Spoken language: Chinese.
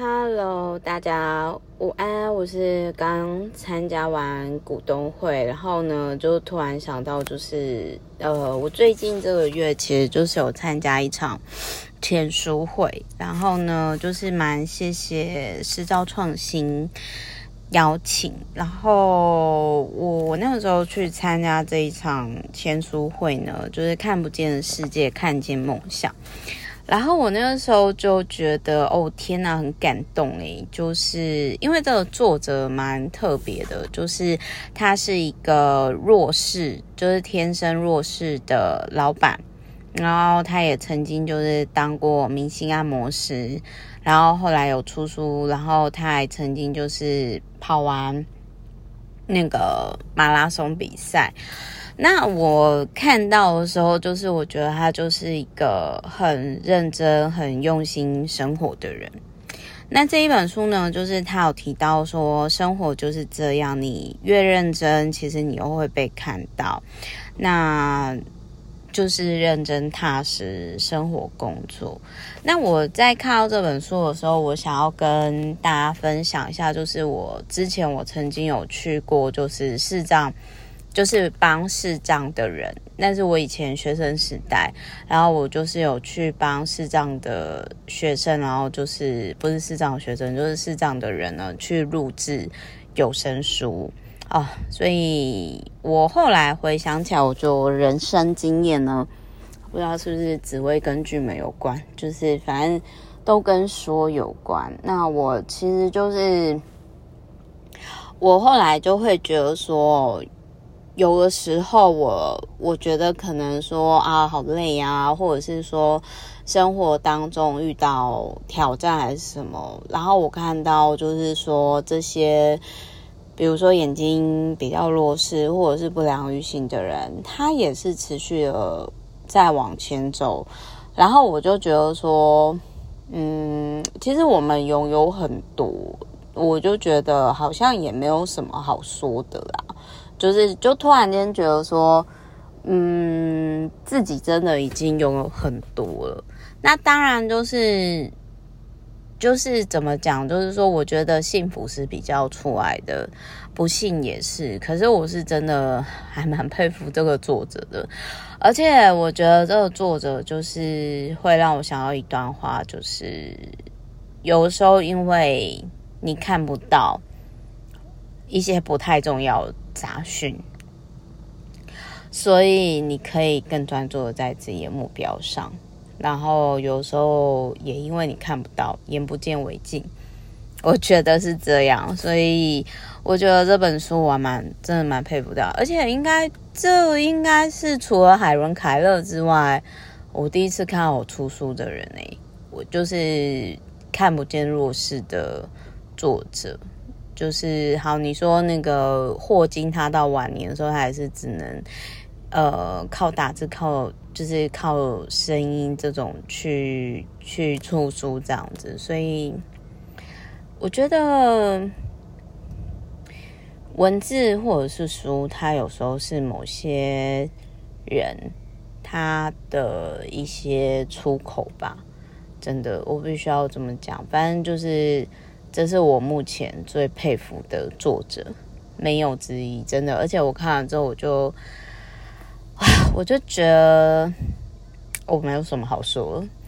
Hello，大家午安，我是刚参加完股东会，然后呢，就突然想到，就是呃，我最近这个月其实就是有参加一场签书会，然后呢，就是蛮谢谢视照创新邀请，然后我我那个时候去参加这一场签书会呢，就是看不见的世界，看见梦想。然后我那个时候就觉得，哦天呐，很感动诶，就是因为这个作者蛮特别的，就是他是一个弱势，就是天生弱势的老板，然后他也曾经就是当过明星按摩师，然后后来有出书，然后他还曾经就是跑完那个马拉松比赛。那我看到的时候，就是我觉得他就是一个很认真、很用心生活的人。那这一本书呢，就是他有提到说，生活就是这样，你越认真，其实你又会被看到。那就是认真踏实生活工作。那我在看到这本书的时候，我想要跟大家分享一下，就是我之前我曾经有去过，就是视障。就是帮视障的人，那是我以前学生时代，然后我就是有去帮视障的学生，然后就是不是视障学生，就是视障的人呢，去录制有声书哦。所以我后来回想起来，我就人生经验呢，不知道是不是只会跟剧本有关，就是反正都跟说有关。那我其实就是我后来就会觉得说。有的时候我，我觉得可能说啊，好累啊，或者是说生活当中遇到挑战还是什么，然后我看到就是说这些，比如说眼睛比较弱势或者是不良于行的人，他也是持续的在往前走，然后我就觉得说，嗯，其实我们拥有很多，我就觉得好像也没有什么好说的啦。就是，就突然间觉得说，嗯，自己真的已经拥有很多了。那当然就是，就是怎么讲？就是说，我觉得幸福是比较出来的，不幸也是。可是我是真的还蛮佩服这个作者的，而且我觉得这个作者就是会让我想到一段话，就是有时候因为你看不到一些不太重要杂讯，所以你可以更专注的在自己的目标上。然后有时候也因为你看不到，眼不见为净，我觉得是这样。所以我觉得这本书我蛮真的蛮佩服的，而且应该这应该是除了海伦凯勒之外，我第一次看到我出书的人诶，我就是看不见弱势的作者。就是好，你说那个霍金，他到晚年的时候，他还是只能呃靠打字，靠就是靠声音这种去去出书这样子。所以我觉得文字或者是书，它有时候是某些人他的一些出口吧。真的，我必须要这么讲。反正就是。这是我目前最佩服的作者，没有之一，真的。而且我看了之后，我就，啊，我就觉得我没有什么好说。